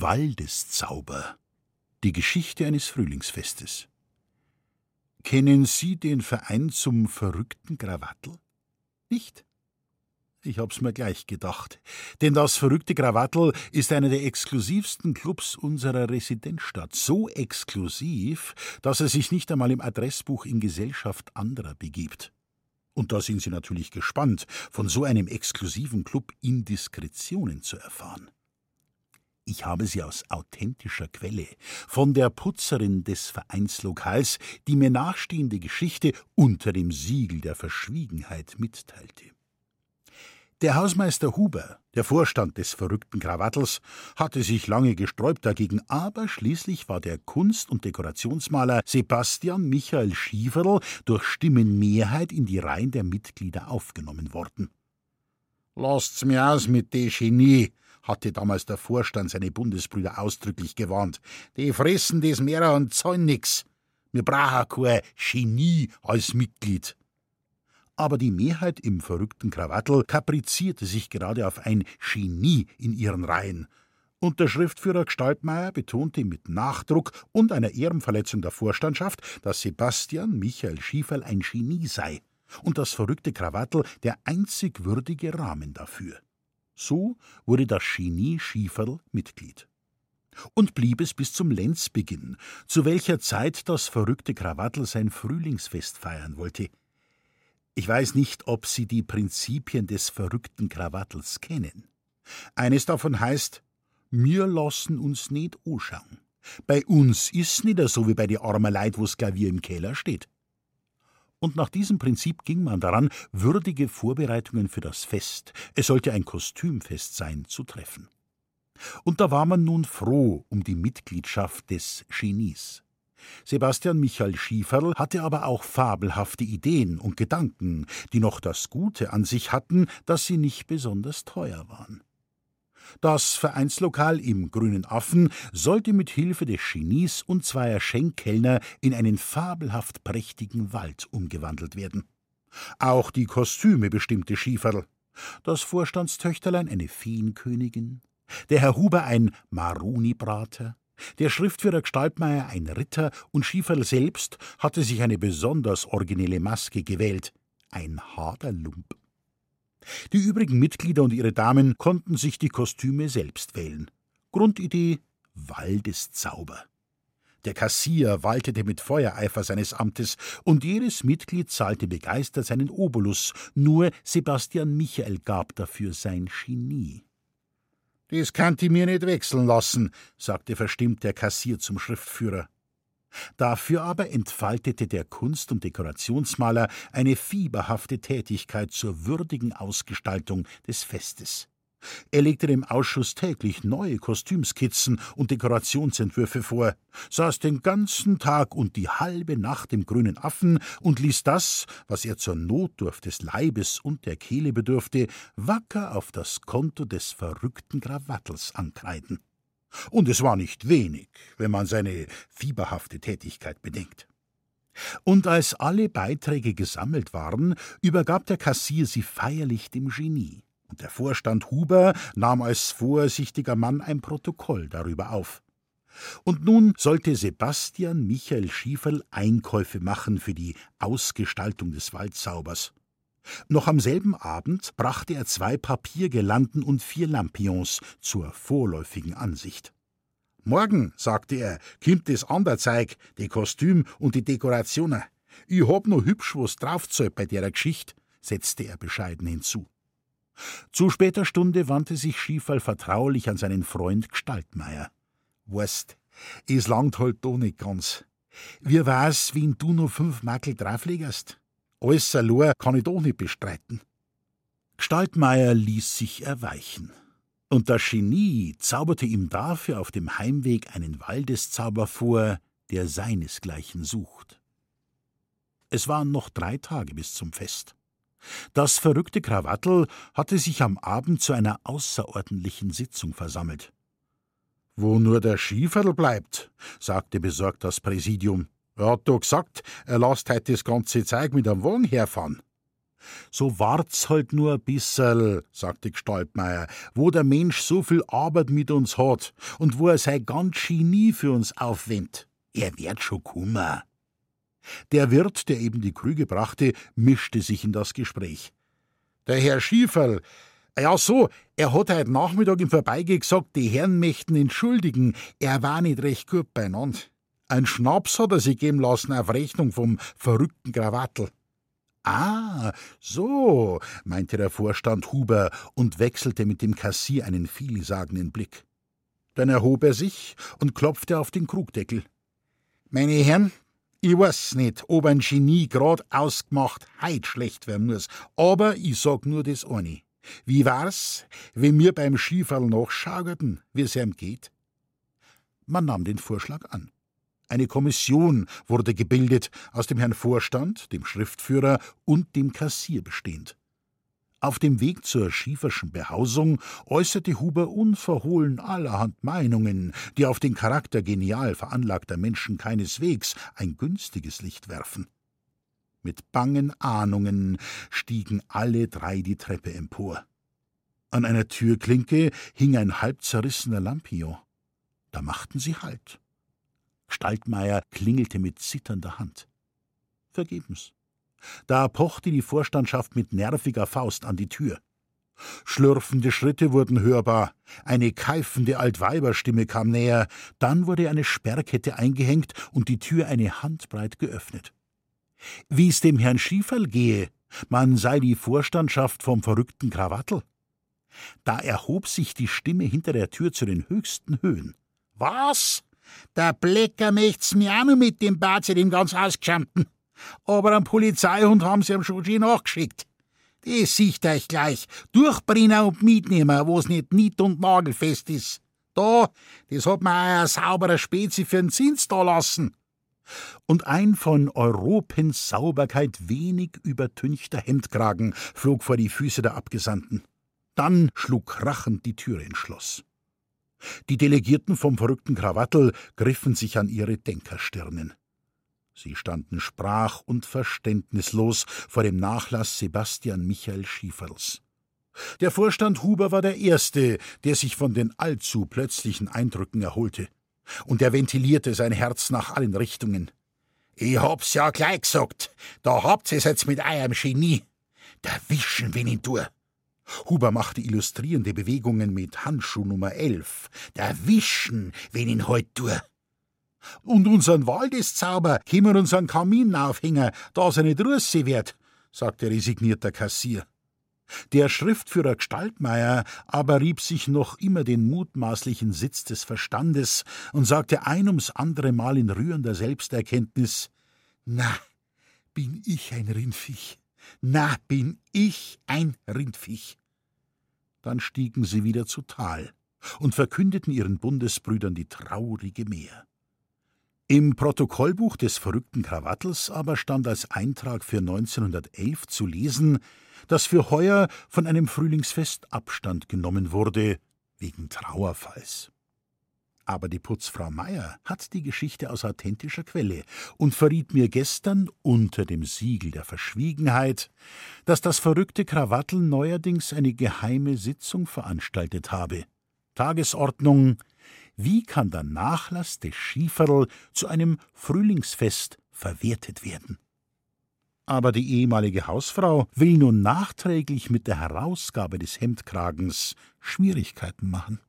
Waldeszauber. Die Geschichte eines Frühlingsfestes. Kennen Sie den Verein zum verrückten Krawattel? Nicht? Ich hab's mir gleich gedacht. Denn das verrückte Krawattel ist einer der exklusivsten Clubs unserer Residenzstadt. So exklusiv, dass er sich nicht einmal im Adressbuch in Gesellschaft anderer begibt. Und da sind Sie natürlich gespannt, von so einem exklusiven Club Indiskretionen zu erfahren. Ich habe sie aus authentischer Quelle, von der Putzerin des Vereinslokals, die mir nachstehende Geschichte unter dem Siegel der Verschwiegenheit mitteilte. Der Hausmeister Huber, der Vorstand des verrückten Krawattels, hatte sich lange gesträubt dagegen, aber schließlich war der Kunst- und Dekorationsmaler Sebastian Michael Schieferl durch Stimmenmehrheit in die Reihen der Mitglieder aufgenommen worden. Lasst's mir aus mit de Genie, hatte damals der Vorstand seine Bundesbrüder ausdrücklich gewarnt. Die fressen des Mehrer und zahlen nix. Wir brauchen kein Genie als Mitglied aber die Mehrheit im verrückten Krawattel kaprizierte sich gerade auf ein Genie in ihren Reihen. Und der Schriftführer Gestaltmeier betonte mit Nachdruck und einer Ehrenverletzung der Vorstandschaft, dass Sebastian Michael Schieferl ein Genie sei und das verrückte Krawattel der einzig würdige Rahmen dafür. So wurde das Genie Schieferl Mitglied. Und blieb es bis zum Lenzbeginn, zu welcher Zeit das verrückte Krawattel sein Frühlingsfest feiern wollte. Ich weiß nicht, ob Sie die Prinzipien des verrückten Krawattels kennen. Eines davon heißt, mir lassen uns nicht anschauen. Bei uns ist nicht so wie bei die armen Leid, wo's Klavier im Keller steht. Und nach diesem Prinzip ging man daran, würdige Vorbereitungen für das Fest, es sollte ein Kostümfest sein, zu treffen. Und da war man nun froh um die Mitgliedschaft des Genies. Sebastian Michael Schieferl hatte aber auch fabelhafte Ideen und Gedanken, die noch das Gute an sich hatten, dass sie nicht besonders teuer waren. Das Vereinslokal im Grünen Affen sollte mit Hilfe des Genies und zweier Schenkkellner in einen fabelhaft prächtigen Wald umgewandelt werden. Auch die Kostüme bestimmte Schieferl. Das Vorstandstöchterlein eine Feenkönigin, der Herr Huber ein Marunibrater, der Schriftführer Gestaltmeier ein Ritter und Schieferl selbst hatte sich eine besonders originelle Maske gewählt, ein Haderlump. Die übrigen Mitglieder und ihre Damen konnten sich die Kostüme selbst wählen. Grundidee Waldeszauber. Der Kassier waltete mit Feuereifer seines Amtes, und jedes Mitglied zahlte begeistert seinen Obolus, nur Sebastian Michael gab dafür sein Genie. Das kann ich mir nicht wechseln lassen, sagte verstimmt der Kassier zum Schriftführer. Dafür aber entfaltete der Kunst- und Dekorationsmaler eine fieberhafte Tätigkeit zur würdigen Ausgestaltung des Festes. Er legte dem Ausschuss täglich neue Kostümskizzen und Dekorationsentwürfe vor, saß den ganzen Tag und die halbe Nacht im grünen Affen und ließ das, was er zur Notdurft des Leibes und der Kehle bedurfte, wacker auf das Konto des verrückten Krawattels ankreiden. Und es war nicht wenig, wenn man seine fieberhafte Tätigkeit bedenkt. Und als alle Beiträge gesammelt waren, übergab der Kassier sie feierlich dem Genie und der Vorstand Huber nahm als vorsichtiger Mann ein Protokoll darüber auf. Und nun sollte Sebastian Michael Schieferl Einkäufe machen für die Ausgestaltung des Waldzaubers. Noch am selben Abend brachte er zwei Papiergelanden und vier Lampions zur vorläufigen Ansicht. Morgen, sagte er, kimmt das ander Zeug, die Kostüm und die Dekorationen. Ich hab noch hübsch was draufzahlt bei der Geschichte, setzte er bescheiden hinzu. Zu später Stunde wandte sich Schieferl vertraulich an seinen Freund Gestaltmeier. Weißt, es langt halt doch nicht ganz. Wie war's, wenn du nur fünf Makel drauflegst? Alles allein kann ich doch nicht bestreiten. Gestaltmeier ließ sich erweichen. Und das Genie zauberte ihm dafür auf dem Heimweg einen Waldeszauber vor, der seinesgleichen sucht. Es waren noch drei Tage bis zum Fest. Das verrückte Krawattel hatte sich am Abend zu einer außerordentlichen Sitzung versammelt. Wo nur der Schieferl bleibt, sagte besorgt das Präsidium. Er hat doch gesagt, er lasst heute das ganze Zeug mit am Wagen herfahren. So wart's halt nur ein bisserl, sagte Gestaltmeier, wo der Mensch so viel Arbeit mit uns hat und wo er sein ganz Genie für uns aufwendet. Er wird schon kummer. Der Wirt, der eben die Krüge brachte, mischte sich in das Gespräch. Der Herr Schieferl, ja so, er hat heute Nachmittag im Vorbeigehen gesagt, die Herren möchten entschuldigen, er war nicht recht gut beieinander. Ein Schnaps hat er sich geben lassen auf Rechnung vom verrückten Krawattel. Ah, so, meinte der Vorstand Huber und wechselte mit dem Kassier einen vielsagenden Blick. Dann erhob er sich und klopfte auf den Krugdeckel. Meine Herren, ich weiß nicht, ob ein Genie grad ausgemacht heit schlecht werden muss, aber ich sag nur das eine. Wie war's, wenn wir beim Skifall nachschauerten, wie es ihm geht? Man nahm den Vorschlag an. Eine Kommission wurde gebildet, aus dem Herrn Vorstand, dem Schriftführer und dem Kassier bestehend. Auf dem Weg zur schieferschen Behausung äußerte Huber unverhohlen allerhand Meinungen, die auf den Charakter genial veranlagter Menschen keineswegs ein günstiges Licht werfen. Mit bangen Ahnungen stiegen alle drei die Treppe empor. An einer Türklinke hing ein halb zerrissener Lampion. Da machten sie Halt. Staltmeier klingelte mit zitternder Hand. Vergebens. Da pochte die Vorstandschaft mit nerviger Faust an die Tür. Schlürfende Schritte wurden hörbar, eine keifende Altweiberstimme kam näher, dann wurde eine Sperrkette eingehängt und die Tür eine Handbreit geöffnet. Wie es dem Herrn Schieferl gehe, man sei die Vorstandschaft vom verrückten Krawattel. Da erhob sich die Stimme hinter der Tür zu den höchsten Höhen. Was? Der Blecker möcht's mir auch noch mit dem Bazi, dem ganz ausgeschämten. Aber am Polizeihund haben sie schon schön nachgeschickt. Das sieht euch gleich. Durchbrenner und mitnehmen, wo's nicht nied- und nagelfest ist. Da, das hat auch ein sauberer Spezi für den Zins da lassen. Und ein von Europens Sauberkeit wenig übertünchter Hemdkragen flog vor die Füße der Abgesandten. Dann schlug krachend die Türe ins Schloss. Die Delegierten vom verrückten Krawattel griffen sich an ihre Denkerstirnen. Sie standen sprach- und verständnislos vor dem Nachlass Sebastian Michael Schieferls. Der Vorstand Huber war der Erste, der sich von den allzu plötzlichen Eindrücken erholte. Und er ventilierte sein Herz nach allen Richtungen. Ich hab's ja gleich gesagt, da habt ihr's jetzt mit eurem Genie. Da wischen, wenn ihn tue. Huber machte illustrierende Bewegungen mit Handschuh Nummer 11. Der Wischen, wenn ihn heut tue. Und unseren Waldeszauber können wir unseren Kamin aufhängen, da er nicht russig wird, sagte resignierter Kassier. Der Schriftführer Gestaltmeier aber rieb sich noch immer den mutmaßlichen Sitz des Verstandes und sagte ein ums andere Mal in rührender Selbsterkenntnis: Na, bin ich ein Rindviech. Na, bin ich ein Rindviech. Dann stiegen sie wieder zu Tal und verkündeten ihren Bundesbrüdern die traurige Mehr. Im Protokollbuch des verrückten Krawattels aber stand als Eintrag für 1911 zu lesen, dass für heuer von einem Frühlingsfest Abstand genommen wurde, wegen Trauerfalls. Aber die Putzfrau Meier hat die Geschichte aus authentischer Quelle und verriet mir gestern unter dem Siegel der Verschwiegenheit, dass das verrückte Krawattel neuerdings eine geheime Sitzung veranstaltet habe. Tagesordnung Wie kann der Nachlass des Schieferl zu einem Frühlingsfest verwertet werden? Aber die ehemalige Hausfrau will nun nachträglich mit der Herausgabe des Hemdkragens Schwierigkeiten machen.